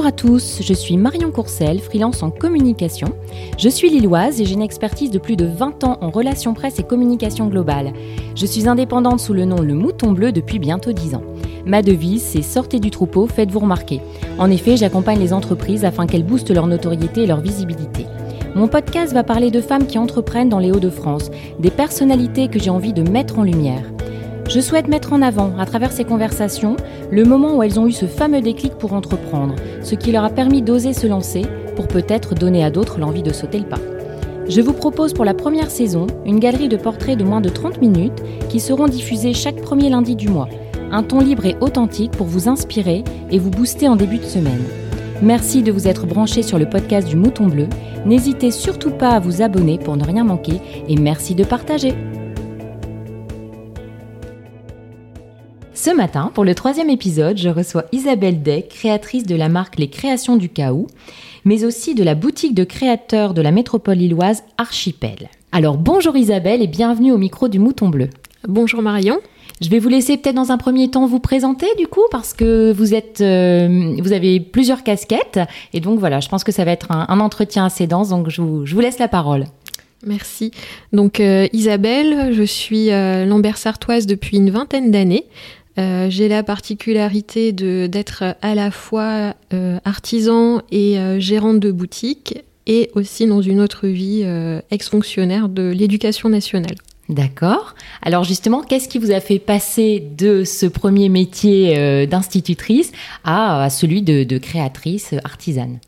Bonjour à tous, je suis Marion Courcel, freelance en communication. Je suis lilloise et j'ai une expertise de plus de 20 ans en relations presse et communication globale. Je suis indépendante sous le nom Le Mouton Bleu depuis bientôt 10 ans. Ma devise, c'est sortez du troupeau, faites-vous remarquer. En effet, j'accompagne les entreprises afin qu'elles boostent leur notoriété et leur visibilité. Mon podcast va parler de femmes qui entreprennent dans les Hauts-de-France, des personnalités que j'ai envie de mettre en lumière. Je souhaite mettre en avant, à travers ces conversations, le moment où elles ont eu ce fameux déclic pour entreprendre, ce qui leur a permis d'oser se lancer pour peut-être donner à d'autres l'envie de sauter le pas. Je vous propose pour la première saison une galerie de portraits de moins de 30 minutes qui seront diffusés chaque premier lundi du mois. Un ton libre et authentique pour vous inspirer et vous booster en début de semaine. Merci de vous être branché sur le podcast du Mouton Bleu. N'hésitez surtout pas à vous abonner pour ne rien manquer et merci de partager. Ce matin, pour le troisième épisode, je reçois Isabelle Day, créatrice de la marque Les Créations du Chaos, mais aussi de la boutique de créateurs de la métropole lilloise Archipel. Alors bonjour Isabelle et bienvenue au micro du Mouton Bleu. Bonjour Marion. Je vais vous laisser peut-être dans un premier temps vous présenter du coup parce que vous êtes, euh, vous avez plusieurs casquettes et donc voilà, je pense que ça va être un, entretien assez dense donc je vous, laisse la parole. Merci. Donc euh, Isabelle, je suis euh, Lambert Sartoise depuis une vingtaine d'années. Euh, j'ai la particularité d'être à la fois euh, artisan et euh, gérante de boutique et aussi dans une autre vie ex-fonctionnaire de l'éducation nationale. D'accord. Alors justement, qu'est-ce qui vous a fait passer de ce premier métier d'institutrice à, celui de, créatrice artisane?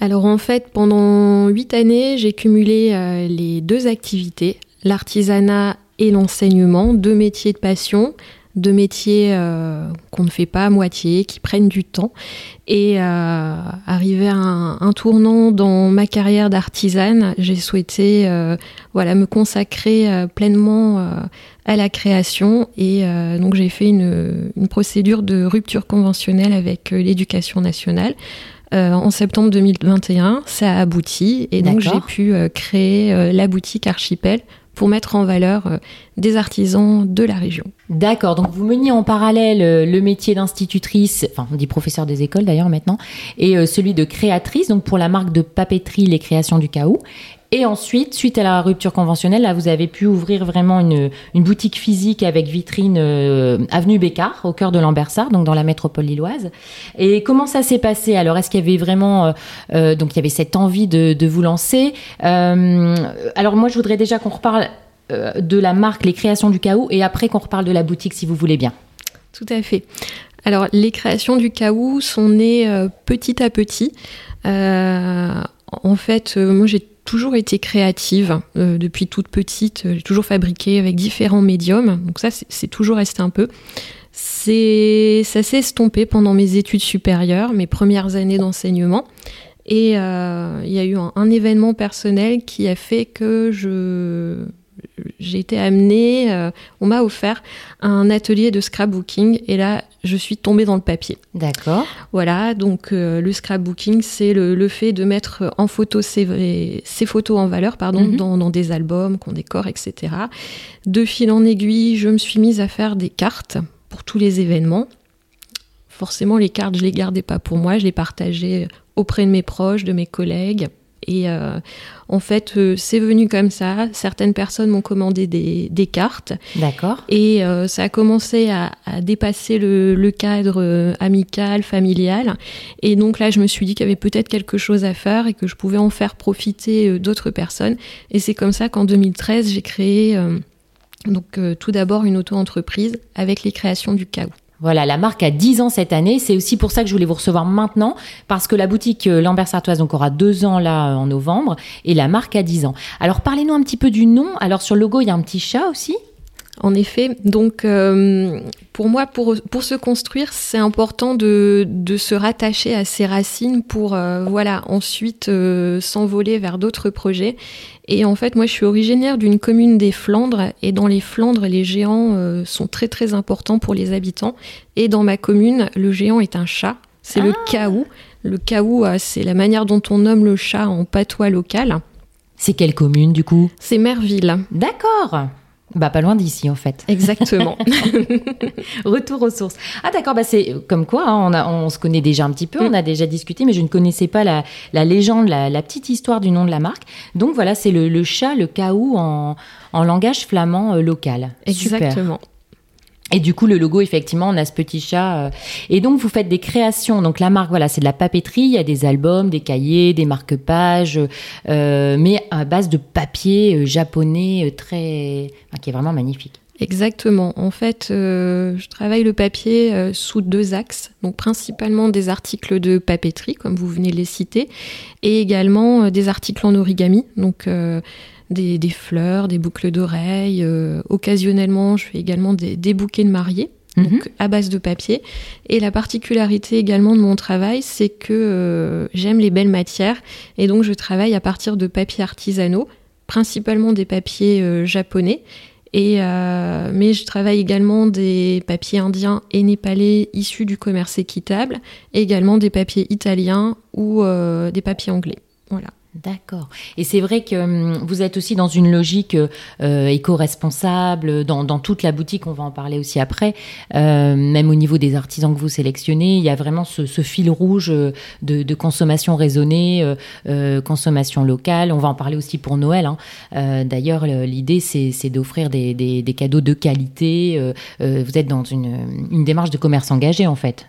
Alors en fait, pendant huit années, j'ai cumulé les deux activités, l'artisanat et l'enseignement, deux métiers de passion de métiers euh, qu'on ne fait pas à moitié, qui prennent du temps. Et euh, arrivé à un, tournant dans ma carrière d'artisane, j'ai souhaité euh, voilà me consacrer pleinement à la création et donc j'ai fait une, une, procédure de rupture conventionnelle avec l'éducation nationale. en septembre 2021, ça a abouti et donc j'ai pu créer la boutique Archipel pour mettre en valeur euh, des artisans de la région. D'accord, donc vous meniez en parallèle euh, le métier d'institutrice, enfin on dit professeur des écoles d'ailleurs maintenant, et euh, celui de créatrice, donc pour la marque de papeterie Les Créations du Chaos. Et ensuite, suite à la rupture conventionnelle, là, vous avez pu ouvrir vraiment une, boutique physique avec vitrine avenue Bécard, au cœur de Lambersart, donc dans la métropole lilloise. Et comment ça s'est passé Alors, est-ce qu'il y avait vraiment, donc il y avait cette envie de, vous lancer? Alors moi, je voudrais déjà qu'on reparle euh, de la marque Les Créations du Chaos et après qu'on reparle de la boutique si vous voulez bien. Tout à fait. Alors les créations du chaos sont nées euh, petit à petit. Euh, en fait, moi j'ai toujours été créative depuis toute petite. J'ai toujours fabriqué avec différents médiums. Donc ça, c'est toujours resté un peu. C'est, ça s'est estompé pendant mes études supérieures, mes premières années d'enseignement. Et il y a eu un, événement personnel qui a fait que je, j'ai été amenée, euh, on m'a offert un atelier de scrapbooking et là, je suis tombée dans le papier. D'accord. Voilà, donc euh, le scrapbooking, c'est le, fait de mettre en photo ces, photos en valeur pardon, mhm. dans, des albums qu'on décore, etc. De fil en aiguille, je me suis mise à faire des cartes pour tous les événements. Forcément, les cartes, je les gardais pas pour moi, je les partageais auprès de mes proches, de mes collègues. Et euh, en fait, euh, c'est venu comme ça. Certaines personnes m'ont commandé des, des cartes. D'accord. Et euh, ça a commencé à, à dépasser le, le, cadre amical, familial. Et donc là, je me suis dit qu'il y avait peut-être quelque chose à faire et que je pouvais en faire profiter d'autres personnes. Et c'est comme ça qu'en 2013, j'ai créé donc tout d'abord une auto-entreprise avec les créations du chaos. Voilà, la marque a 10 ans cette année. C'est aussi pour ça que je voulais vous recevoir maintenant, parce que la boutique euh, Lambert Sartoise donc aura deux ans là en novembre, et la marque a 10 ans. Alors parlez-nous un petit peu du nom. Alors sur le logo, il y a un petit chat aussi? En effet, donc euh, pour moi, pour, pour se construire, c'est important de, de, se rattacher à ses racines pour euh, voilà ensuite euh, s'envoler vers d'autres projets. Et en fait, moi, je suis originaire d'une commune des Flandres, et dans les Flandres, les géants sont très très importants pour les habitants. Et dans ma commune, le géant est un chat. C'est le caou. Ah. Le caou, c'est la manière dont on nomme le chat en patois local. C'est quelle commune du coup? C'est Merville. D'accord. Bah pas loin d'ici en fait. Exactement. Retour aux sources. Ah d'accord, bah c'est comme quoi, hein, on, a, on se connaît déjà un petit peu, on mm. a déjà discuté, mais je ne connaissais pas la, la légende, la, la, petite histoire du nom de la marque. Donc voilà, c'est le, le, chat, le caou en, en langage flamand euh, local. Exactement. Et du coup, le logo, effectivement, on a ce petit chat. Euh. Et donc, vous faites des créations. Donc, la marque, voilà, c'est de la papeterie. Il y a des albums, des cahiers, des marque-pages, euh, mais à base de papier euh, japonais très, qui est vraiment magnifique. Exactement. En fait, je travaille le papier sous deux axes. Donc, principalement des articles de papeterie, comme vous venez de les citer, et également des articles en origami. Donc, des, fleurs, des boucles d'oreilles. Euh, occasionnellement, je fais également des, bouquets de mariés. Mhm. Donc à base de papier. Et la particularité également de mon travail, c'est que euh, j'aime les belles matières et donc je travaille à partir de papiers artisanaux, principalement des papiers euh, japonais. Et mais je travaille également des papiers indiens et népalais issus du commerce équitable, et également des papiers italiens ou des papiers anglais. Voilà. D'accord. Et c'est vrai que hum, vous êtes aussi dans une logique euh, éco-responsable dans, toute la boutique, on va en parler aussi après, euh, même au niveau des artisans que vous sélectionnez, il y a vraiment ce, fil rouge euh, de, consommation raisonnée, consommation locale. On va en parler aussi pour Noël. Hein. D'ailleurs, l'idée, c'est d'offrir des, cadeaux de qualité. vous êtes dans une, une démarche de commerce engagé, en fait.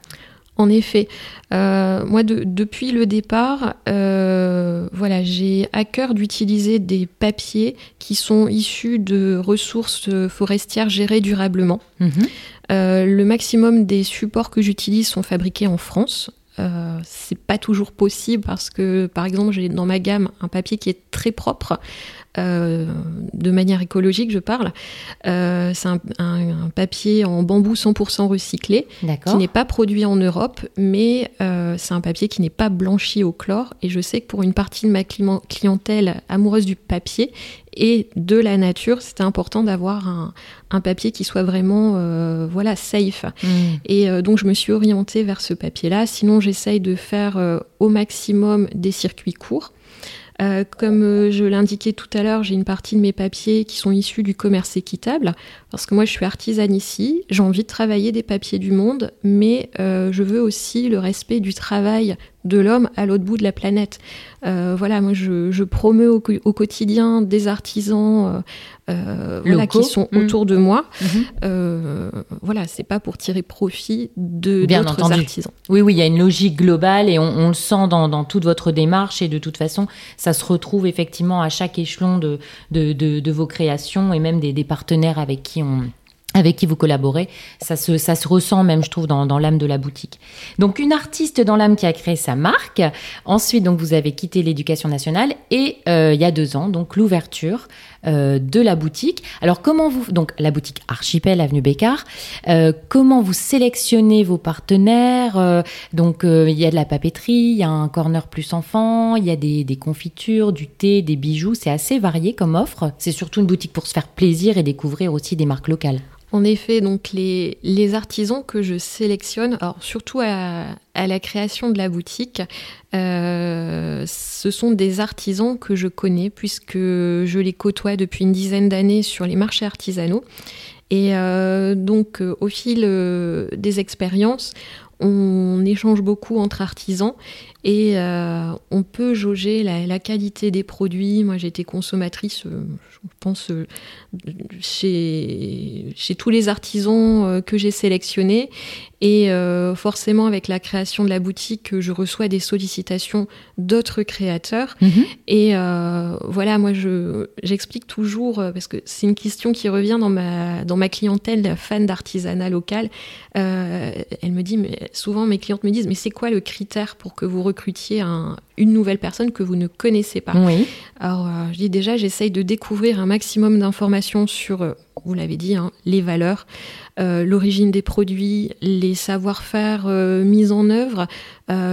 En effet, euh, moi depuis le départ, euh, voilà, j'ai à cœur d'utiliser des papiers qui sont issus de ressources forestières gérées durablement. Mhm. Euh, le maximum des supports que j'utilise sont fabriqués en France. c'est pas toujours possible parce que, par exemple, j'ai dans ma gamme un papier qui est très propre, euh, de manière écologique, je parle. Euh, c'est un, papier en bambou 100% recyclé, qui n'est pas produit en Europe, mais euh, c'est un papier qui n'est pas blanchi au chlore. Et je sais que pour une partie de ma clientèle amoureuse du papier et de la nature, c'était important d'avoir un, papier qui soit vraiment voilà safe. Hmm. Et donc je me suis orientée vers ce papier-là. Sinon, j'essaye de faire au maximum des circuits courts. Euh, comme euh, je l'indiquais tout à l'heure, j'ai une partie de mes papiers qui sont issus du commerce équitable, parce que moi je suis artisane ici, j'ai envie de travailler des papiers du monde, mais euh, je veux aussi le respect du travail de l'homme à l'autre bout de la planète. Euh, voilà, moi je, je promeux au, quotidien des artisans euh, voilà, qui sont mmh. autour de moi. Mmh. Euh, voilà, c'est pas pour tirer profit de d'autres artisans. Oui, oui, il y a une logique globale et on, le sent dans, dans, toute votre démarche et de toute façon, ça se retrouve effectivement à chaque échelon de, de, de, vos créations et même des, des partenaires avec qui on avec qui vous collaborez, ça se, ça se ressent même, je trouve, dans, dans l'âme de la boutique. Donc, une artiste dans l'âme qui a créé sa marque. Ensuite, donc, vous avez quitté l'éducation nationale et euh, il y a deux ans, donc, l'ouverture euh, de la boutique. Alors, comment vous, donc, la boutique Archipel, avenue Bécard, euh, comment vous sélectionnez vos partenaires euh, Donc, il y a de la papeterie, il y a un corner plus enfant, il y a des, des confitures, du thé, des bijoux. C'est assez varié comme offre. C'est surtout une boutique pour se faire plaisir et découvrir aussi des marques locales. En effet, donc les, artisans que je sélectionne, surtout à, la création de la boutique, euh, ce sont des artisans que je connais puisque je les côtoie depuis une dizaine d'années sur les marchés artisanaux. Et euh, donc, euh, au fil des expériences, on échange beaucoup entre artisans et euh, on peut jauger la, qualité des produits. Moi, j'ai été consommatrice, euh, je pense, euh, chez, chez tous les artisans que j'ai sélectionnés. Et forcément, avec la création de la boutique, je reçois des sollicitations d'autres créateurs. Mhm. Et voilà, moi, je, j'explique toujours, parce que c'est une question qui revient dans ma, dans ma clientèle fan d'artisanat local. elle me dit, mais souvent mes clientes me disent, mais c'est quoi le critère pour que vous recrutiez une nouvelle personne que vous ne connaissez pas. Oui. Alors, euh, je dis déjà, j'essaye de découvrir un maximum d'informations sur, euh, vous l'avez dit, hein, les valeurs, euh, l'origine des produits, les savoir-faire mis en œuvre.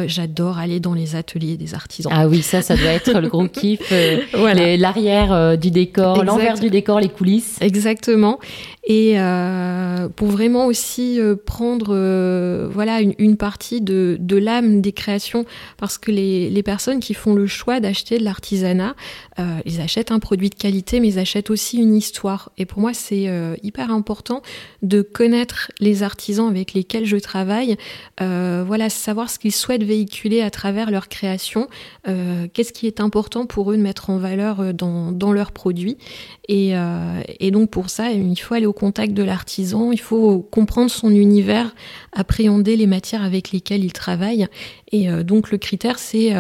J'adore aller dans les ateliers des artisans. Ah oui, ça, ça doit être le gros kiff. L'arrière du décor, l'envers du décor, les coulisses. Exactement. Et pour vraiment aussi prendre voilà une, partie de, de l'âme des créations, parce que les, les personnes qui font le choix d'acheter de l'artisanat, euh, ils achètent un produit de qualité, mais ils achètent aussi une histoire. Et pour moi, c'est euh, hyper important de connaître les artisans avec lesquels je travaille. Euh, voilà, savoir ce qu'ils souhaitent véhiculer à travers leur création. Qu'est-ce qui est important pour eux de mettre en valeur dans, leurs produits. Et donc pour ça, il faut aller au contact de l'artisan. Il faut comprendre son univers, appréhender les matières avec lesquelles il travaille. Et donc le critère, c'est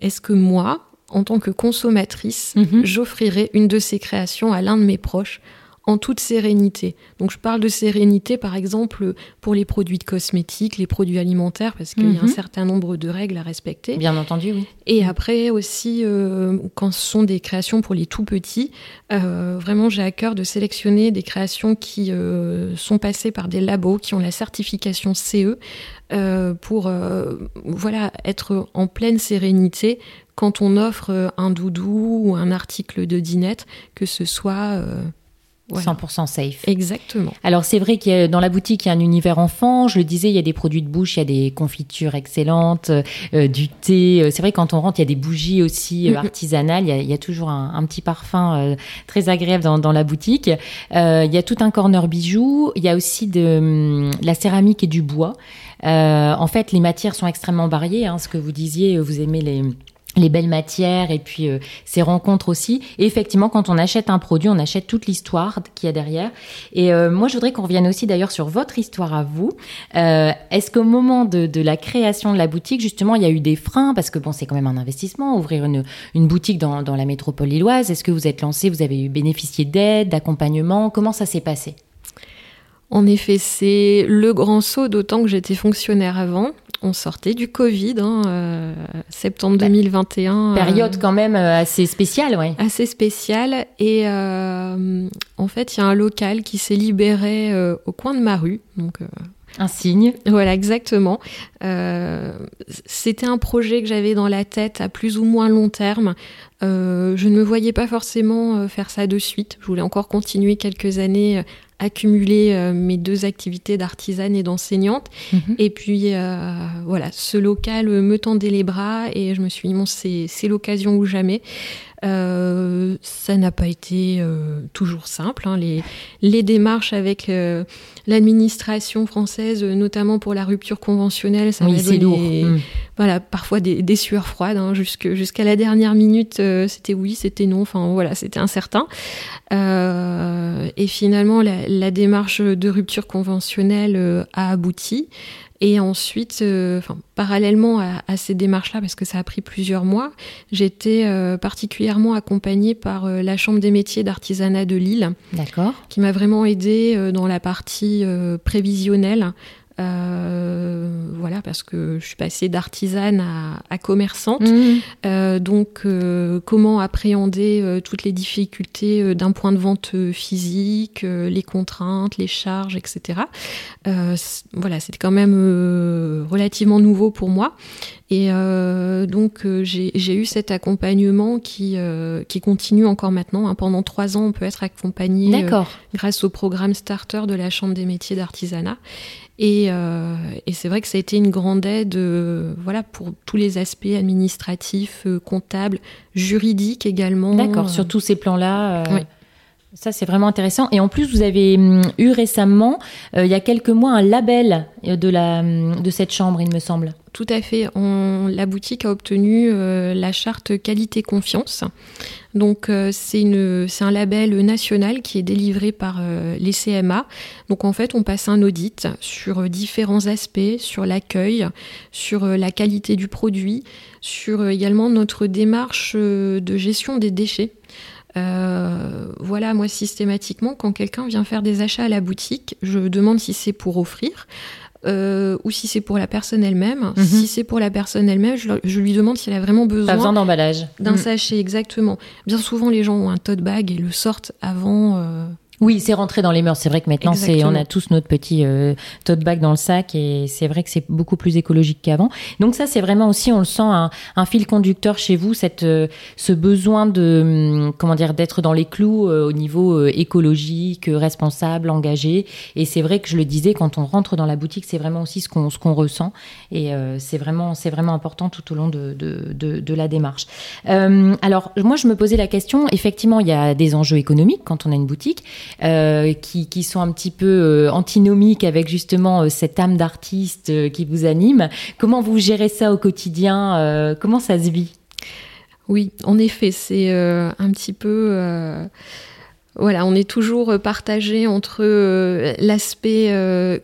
est-ce que moi, en tant que consommatrice, mhm. j'offrirai une de ces créations à l'un de mes proches en toute sérénité. Donc je parle de sérénité par exemple pour les produits de cosmétiques, les produits alimentaires, parce qu'il y a un mhm. certain nombre de règles à respecter. Bien entendu, oui. Et après aussi, euh, quand ce sont des créations pour les tout petits, euh, vraiment j'ai à cœur de sélectionner des créations qui euh, sont passées par des labos, qui ont la certification CE, pour voilà être en pleine sérénité quand on offre un doudou ou un article de dinette, que ce soit 100% safe. Exactement. Alors c'est vrai que dans la boutique, il y a un univers enfant. Je le disais, il y a des produits de bouche, il y a des confitures excellentes, euh, du thé. Euh, c'est vrai quand on rentre, il y a des bougies aussi euh, artisanales. Il y, a, toujours un, petit parfum très agréable dans, la boutique. il y a tout un corner bijoux. Il y a aussi de, hum, la céramique et du bois. en fait, les matières sont extrêmement variées. Hein, ce que vous disiez, vous aimez les les belles matières et puis euh, ces rencontres aussi. Et effectivement, quand on achète un produit, on achète toute l'histoire qu'il y a derrière. Et euh, moi, je voudrais qu'on revienne aussi d'ailleurs sur votre histoire à vous. Euh, est-ce qu'au moment de, de, la création de la boutique, justement, il y a eu des freins? Parce que bon, c'est quand même un investissement, ouvrir une, une boutique dans, dans la métropole lilloise. Est-ce que vous êtes lancé, vous avez eu bénéficié d'aide, d'accompagnement? Comment ça s'est passé? En effet, c'est le grand saut, d'autant que j'étais fonctionnaire avant on sortait du Covid, hein, euh, septembre 2021. Bah, période euh, quand même euh, assez spéciale, oui. Assez spéciale. Et en fait, il y a un local qui s'est libéré au coin de ma rue. Donc, un signe. Voilà, exactement. C'était un projet que j'avais dans la tête à plus ou moins long terme. je ne me voyais pas forcément faire ça de suite. Je voulais encore continuer quelques années accumuler euh, mes deux activités d'artisane et d'enseignante. Mhm. Et puis euh, voilà, ce local me tendait les bras et je me suis dit, bon, c'est l'occasion ou jamais. Euh, ça n'a pas été euh, toujours simple. Hein. Les, les, démarches avec euh, l'administration française, notamment pour la rupture conventionnelle, ça oui, c'est lourd. Hmm. Voilà, parfois des, des sueurs froides. Hein, Jusqu'à la dernière minute, c'était oui, c'était non. Enfin voilà, c'était incertain. Et finalement, la, la, démarche de rupture conventionnelle a abouti. Et ensuite, euh, parallèlement à, ces démarches-là, parce que ça a pris plusieurs mois, j'étais euh, particulièrement accompagnée par euh, la Chambre des métiers d'artisanat de Lille, qui m'a vraiment aidée dans la partie prévisionnelle euh, voilà, parce que je suis passée d'artisane à, commerçante. Mmh. Euh, donc, euh, comment appréhender toutes les difficultés d'un point de vente physique, les contraintes, les charges, etc. voilà, c'était quand même relativement nouveau pour moi. Et donc, j'ai eu cet accompagnement qui, qui continue encore maintenant. Hein. Pendant trois ans, on peut être accompagné grâce au programme Starter de la Chambre des métiers d'artisanat. Et, euh, et c'est vrai que ça a été une grande aide euh, voilà, pour tous les aspects administratifs, euh, comptables, juridiques également. D'accord, sur tous ces plans-là. Oui. Ça, c'est vraiment intéressant. Et en plus, vous avez hum, eu récemment, il y a quelques mois, un label de, la, hum, de cette chambre, il me semble. Tout à fait. La boutique a obtenu la charte qualité-confiance. Donc euh, c'est un label national qui est délivré par euh, les CMA. Donc en fait on passe un audit sur euh, différents aspects, sur l'accueil, sur la qualité du produit, sur également notre démarche de gestion des déchets. voilà, moi systématiquement, quand quelqu'un vient faire des achats à la boutique, je demande si c'est pour offrir. Euh, ou si c'est pour la personne elle-même. Mhm. Si c'est pour la personne elle-même, je, lui demande si elle a vraiment besoin, besoin d'emballage. D'un mhm. sachet, exactement. Bien souvent, les gens ont un tote bag et le sortent avant. Euh, Oui, c'est rentré dans les mœurs. C'est vrai que maintenant, c'est, on a tous notre petit euh, tote bag dans le sac et c'est vrai que c'est beaucoup plus écologique qu'avant. Donc ça, c'est vraiment aussi, on le sent, un, un fil conducteur chez vous, cette, euh, ce besoin de, hum, comment dire, d'être dans les clous euh, au niveau écologique, responsable, engagé. Et c'est vrai que je le disais, quand on rentre dans la boutique, c'est vraiment aussi ce qu'on, ce qu'on ressent et c'est vraiment, c'est vraiment important tout au long de, de, de, de la démarche. alors, moi, je me posais la question. Effectivement, il y a des enjeux économiques quand on a une boutique. Euh, qui, qui, sont un petit peu euh, antinomiques avec justement euh, cette âme d'artiste qui vous anime. Comment vous gérez ça au quotidien Comment ça se vit? Oui, en effet, c'est un petit peu voilà, on est toujours partagé entre l'aspect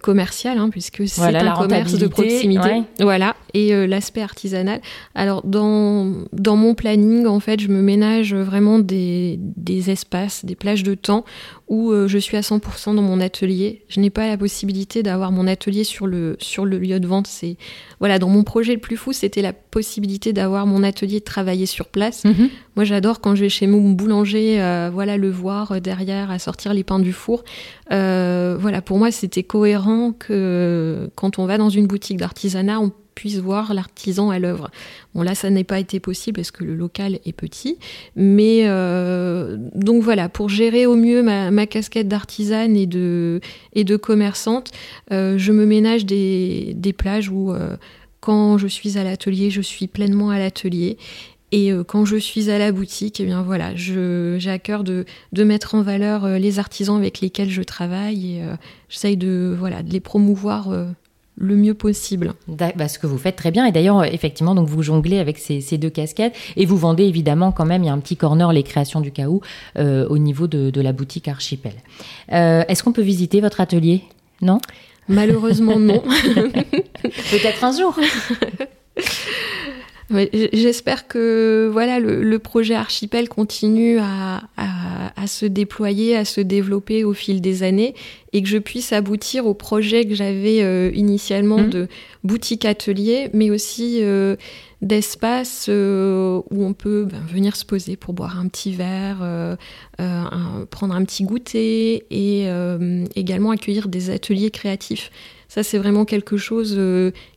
commercial, hein, puisque c'est un commerce de proximité, voilà, et l'aspect artisanal. Alors dans dans mon planning, en fait, je me ménage vraiment des, des espaces, des plages de temps où euh, je suis à 100% dans mon atelier. Je n'ai pas la possibilité d'avoir mon atelier sur le, sur le lieu de vente. C'est voilà, dans mon projet le plus fou, c'était la possibilité d'avoir mon atelier de travailler sur place. Mhm. Moi, j'adore quand je vais chez mon boulanger, euh, voilà, le voir euh, derrière à sortir les pains du four. voilà, pour moi, c'était cohérent que quand on va dans une boutique d'artisanat, on puisse voir l'artisan à l'œuvre. Bon là, ça n'est pas été possible parce que le local est petit, mais euh, donc voilà, pour gérer au mieux ma, casquette d'artisane et de, et de commerçante, euh, je me ménage des, plages où euh, quand je suis à l'atelier, je suis pleinement à l'atelier. Et quand je suis à la boutique, eh bien voilà, j'ai à cœur de, de, mettre en valeur les artisans avec lesquels je travaille et j'essaye de, voilà, de les promouvoir le mieux possible. Bah, ce que vous faites très bien. Et d'ailleurs, effectivement, donc vous jonglez avec ces, deux casquettes et vous vendez évidemment quand même, il y a un petit corner, les créations du chaos, euh, au niveau de, la boutique Archipel. Euh, est-ce qu'on peut visiter votre atelier? Non? Malheureusement, non. Peut-être un jour. J'espère que voilà le, projet Archipel continue à, se déployer, à se développer au fil des années et que je puisse aboutir au projet que j'avais euh, initialement mmh. de boutique atelier, mais aussi euh, d'espace euh, où on peut ben, venir se poser pour boire un petit verre, prendre un petit goûter et également accueillir des ateliers créatifs. Ça, c'est vraiment quelque chose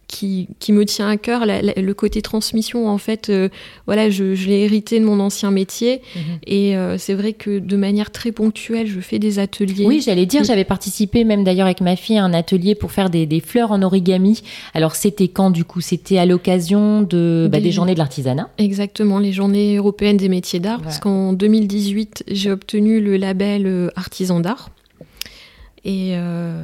qui, me tient à cœur, le côté transmission, en fait, euh, voilà, je, l'ai hérité de mon ancien métier. Mhm. Et euh, c'est vrai que de manière très ponctuelle, je fais des ateliers. Oui, j'allais dire, j'avais participé même d'ailleurs avec ma fille à un atelier pour faire des, fleurs en origami. Alors, c'était quand du coup? C'était à l'occasion de, bah, des... journées de l'artisanat Exactement, les journées européennes des métiers d'art, parce qu'en 2018, j'ai obtenu le label euh, artisan d'art. Et, euh,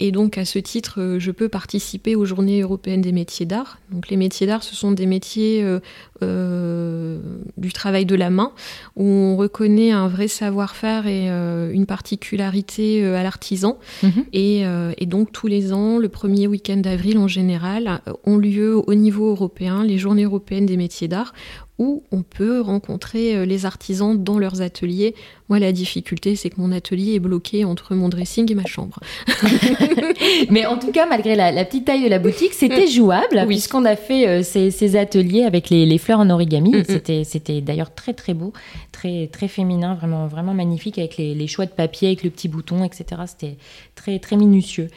et, donc, à ce titre, euh, je peux participer aux Journées européennes des métiers d'art. Donc, les métiers d'art, ce sont des métiers euh, du travail de la main, où on reconnaît un vrai savoir-faire et une particularité à l'artisan. Mhm. Et, et, donc, tous les ans, le premier week-end d'avril en général, ont lieu au niveau européen les Journées européennes des métiers d'art, où on peut rencontrer euh, les artisans dans leurs ateliers. Moi, la difficulté, c'est que mon atelier est bloqué entre mon dressing et ma chambre. Mais en tout cas, malgré la, petite taille de la boutique, c'était jouable, puisqu'on a fait euh, ces, ateliers avec les, fleurs en origami. C'était, c'était d'ailleurs très très beau, très très féminin, vraiment vraiment magnifique avec les, choix de papier, avec le petit bouton, etc. Très très minutieux.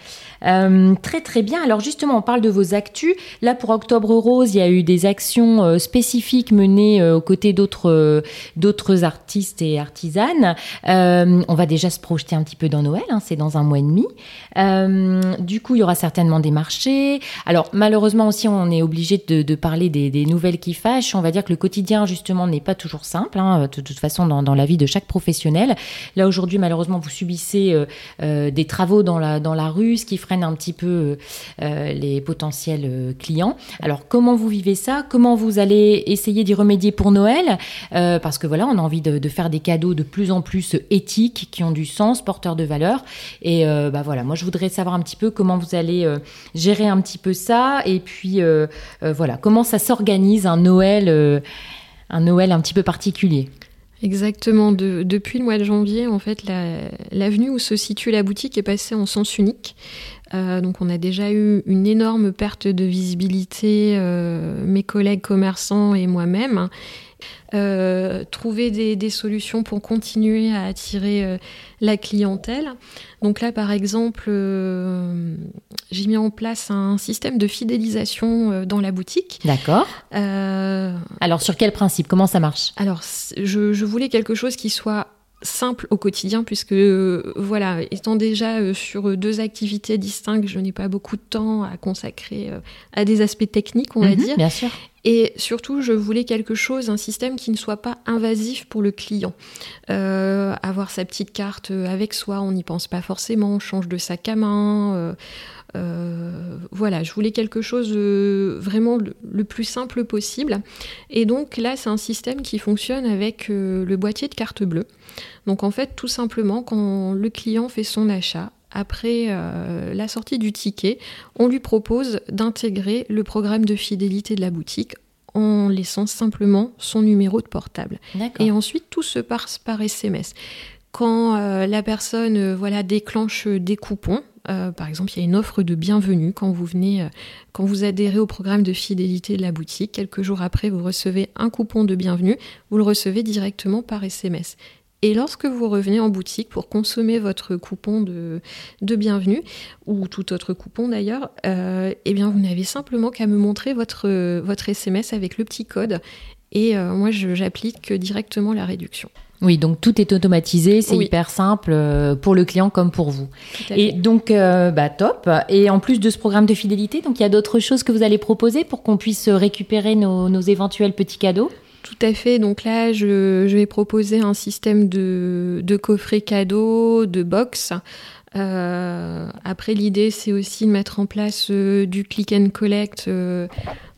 Euh, très très bien. Alors justement, on parle de vos actus. Là, pour Octobre Rose, il y a eu des actions spécifiques menées euh, aux côtés d'autres euh, d'autres artistes et artisanes. Euh, on va déjà se projeter un petit peu dans Noël, hein, c'est dans un mois et demi. du coup, il y aura certainement des marchés. Alors malheureusement aussi, on est obligé de, parler des, nouvelles qui fâchent. On va dire que le quotidien justement n'est pas toujours simple. Hein, de, toute façon, dans, la vie de chaque professionnel. Là aujourd'hui, malheureusement, vous subissez des travaux dans la dans la rue, ce qui freine un petit peu les potentiels clients. Alors comment vous vivez ça? Comment vous allez essayer d'y remédier pour Noël, euh, parce que voilà, on a envie de, faire des cadeaux de plus en plus éthiques, qui ont du sens, porteurs de valeur. Et euh, bah voilà, moi je voudrais savoir un petit peu comment vous allez euh, gérer un petit peu ça, et puis voilà, comment ça s'organise un Noël, un Noël un petit peu particulier? Exactement. depuis le mois de janvier, en fait, l'avenue où se situe la boutique est passée en sens unique. Euh, donc on a déjà eu une énorme perte de visibilité, euh, mes collègues commerçants et moi-même. Euh, trouver des, solutions pour continuer à attirer euh, la clientèle. Donc là, par exemple, euh, j'ai mis en place un système de fidélisation dans la boutique. D'accord. Alors, sur quel principe? Comment ça marche? Alors, je, voulais quelque chose qui soit simple au quotidien puisque voilà étant déjà sur deux activités distinctes je n'ai pas beaucoup de temps à consacrer à des aspects techniques on va mhm, dire bien sûr et surtout, je voulais quelque chose, un système qui ne soit pas invasif pour le client. Euh, avoir sa petite carte avec soi, on n'y pense pas forcément, on change de sac à main. Euh, euh, voilà, je voulais quelque chose vraiment le, plus simple possible. Et donc là, c'est un système qui fonctionne avec le boîtier de carte bleue. Donc en fait, tout simplement, quand le client fait son achat, après euh, la sortie du ticket, on lui propose d'intégrer le programme de fidélité de la boutique en laissant simplement son numéro de portable. Et ensuite, tout se passe par SMS. Quand euh, la personne euh, voilà, déclenche des coupons, par exemple, il y a une offre de bienvenue quand vous venez, quand vous adhérez au programme de fidélité de la boutique. Quelques jours après, vous recevez un coupon de bienvenue. Vous le recevez directement par SMS. Et lorsque vous revenez en boutique pour consommer votre coupon de, bienvenue, ou tout autre coupon d'ailleurs, euh, eh bien vous n'avez simplement qu'à me montrer votre, votre SMS avec le petit code. Et euh, moi, j'applique directement la réduction. Oui, donc tout est automatisé, c'est hyper simple euh, pour le client comme pour vous. Et donc, bah, top. Et en plus de ce programme de fidélité, donc il y a d'autres choses que vous allez proposer pour qu'on puisse récupérer nos éventuels petits cadeaux? Tout à fait. Donc là, je, vais proposer un système de, de coffret cadeau, de box. Euh, après, l'idée, c'est aussi de mettre en place euh, du click and collect euh,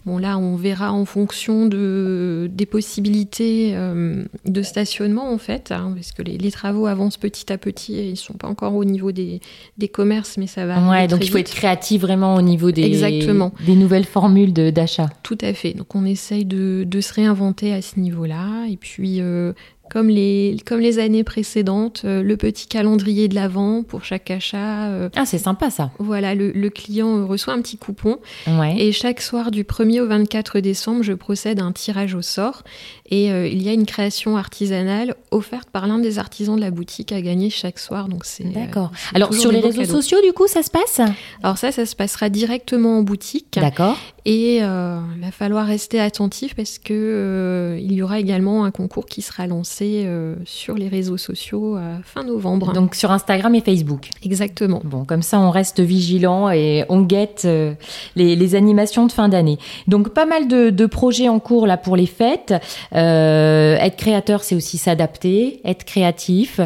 Bon, là, on verra en fonction de, des possibilités euh, de stationnement, en fait, hein, parce que les, travaux avancent petit à petit et ils ne sont pas encore au niveau des, des commerces, mais ça va. Ouais, donc il faut être créatif vraiment au niveau des, Exactement. des nouvelles formules d'achat. Tout à fait. Donc, on essaye de, de se réinventer à ce niveau-là. Et puis, euh, comme les, comme les années précédentes, euh, le petit calendrier de l'avant pour chaque achat. Euh, ah, c'est sympa ça. Voilà, le, le, client reçoit un petit coupon. Ouais. Et chaque soir du 1er au 24 décembre, je procède à un tirage au sort. Et euh, il y a une création artisanale offerte par l'un des artisans de la boutique à gagner chaque soir. Donc c'est D'accord. Alors sur les réseaux sociaux, du coup, ça se passe? Alors ça, ça se passera directement en boutique. D'accord. Et il va falloir rester attentif parce que il y aura également un concours qui sera lancé euh, sur les réseaux sociaux fin novembre. Donc sur Instagram et Facebook. Exactement. Bon, comme ça on reste vigilant et on guette euh, les, animations de fin d'année. Donc pas mal de, projets en cours là pour les fêtes. Euh, être créateur, c'est aussi s'adapter, être créatif,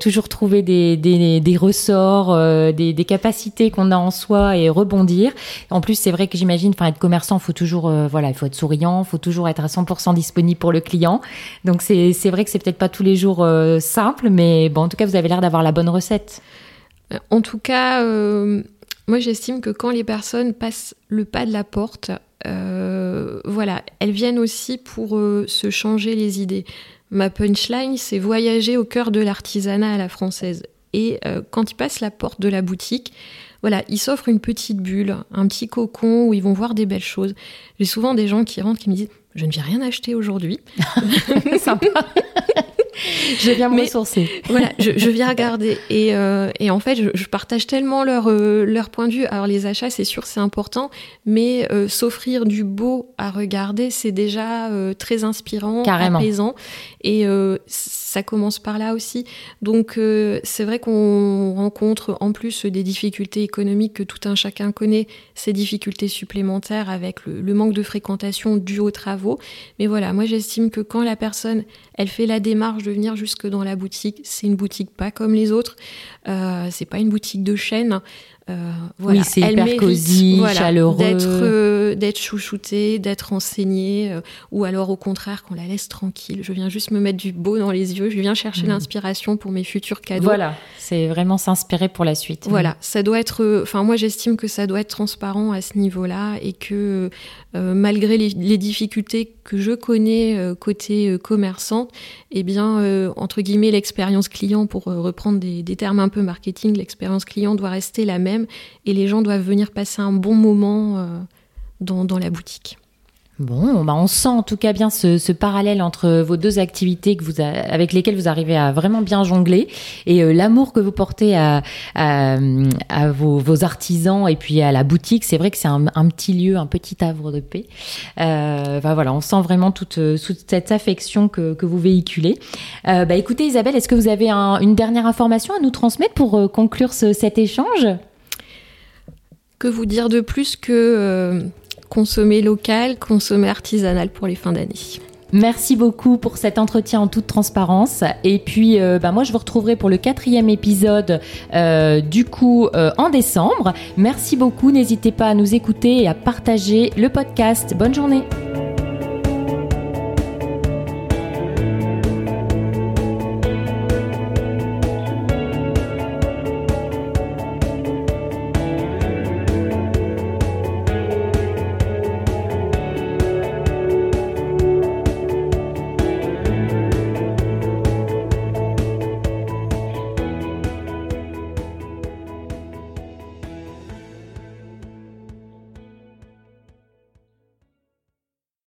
toujours trouver des, des, ressorts, des, des, capacités qu'on a en soi et rebondir. En plus, c'est vrai que j'imagine, enfin être commerçant, faut toujours, voilà, il faut être souriant, faut toujours être à 100% disponible pour le client. Donc c'est vrai que c'est peut-être pas tous les jours euh, simple, mais bon, en tout cas, vous avez l'air d'avoir la bonne recette. Euh, en tout cas, euh, moi j'estime que quand les personnes passent le pas de la porte, voilà, elles viennent aussi pour se changer les idées. Ma punchline, c'est voyager au cœur de l'artisanat à la française. Et quand ils passent la porte de la boutique, voilà, ils s'offrent une petite bulle, un petit cocon où ils vont voir des belles choses. J'ai souvent des gens qui rentrent qui me disent je ne vais rien acheter aujourd'hui. Sympa. je viens me ressourcer. voilà, je, viens regarder. Et, euh, et en fait, je, partage tellement leur, euh, leur point de vue. Alors, les achats, c'est sûr, c'est important, mais euh, s'offrir du beau à regarder, c'est déjà très inspirant, Carrément. apaisant. Et ça commence par là aussi. Donc, c'est vrai qu'on rencontre en plus des difficultés économiques que tout un chacun connaît, ces difficultés supplémentaires avec le, le manque de fréquentation dû aux travaux. Mais voilà, moi, j'estime que quand la personne, elle fait la démarche de venir jusque dans la boutique. C'est une boutique pas comme les autres. Euh, c'est pas une boutique de chaîne. Euh, voilà, oui, c'est hyper cosy, chaleureux. D'être, euh, d'être chouchouté, d'être enseigné, euh, ou alors au contraire qu'on la laisse tranquille. Je viens juste me mettre du beau dans les yeux, je viens chercher mm. l'inspiration pour mes futurs cadeaux. Voilà, c'est vraiment s'inspirer pour la suite. Voilà, ça doit être, enfin moi j'estime que ça doit être transparent à ce niveau-là et que malgré les, les, difficultés que je connais côté commerçant, eh bien entre guillemets l'expérience client, pour reprendre des, des termes un peu marketing, l'expérience client doit rester la même et les gens doivent venir passer un bon moment euh, dans, la boutique. Bon, bah on sent en tout cas bien ce, parallèle entre vos deux activités que vous avec lesquelles vous arrivez à vraiment bien jongler et euh, l'amour que vous portez à, à, vos, artisans et puis à la boutique. C'est vrai que c'est un, petit lieu, un petit havre de paix. Euh, bah voilà, on sent vraiment toute, toute cette affection que, que vous véhiculez. Euh, bah écoutez Isabelle, est-ce que vous avez une dernière information à nous transmettre pour euh, conclure cet échange? Que vous dire de plus que consommer local, consommer artisanal pour les fins d'année. Merci beaucoup pour cet entretien en toute transparence. Et puis, euh, bah, moi, je vous retrouverai pour le quatrième épisode euh, du coup euh, en décembre. Merci beaucoup. N'hésitez pas à nous écouter et à partager le podcast. Bonne journée.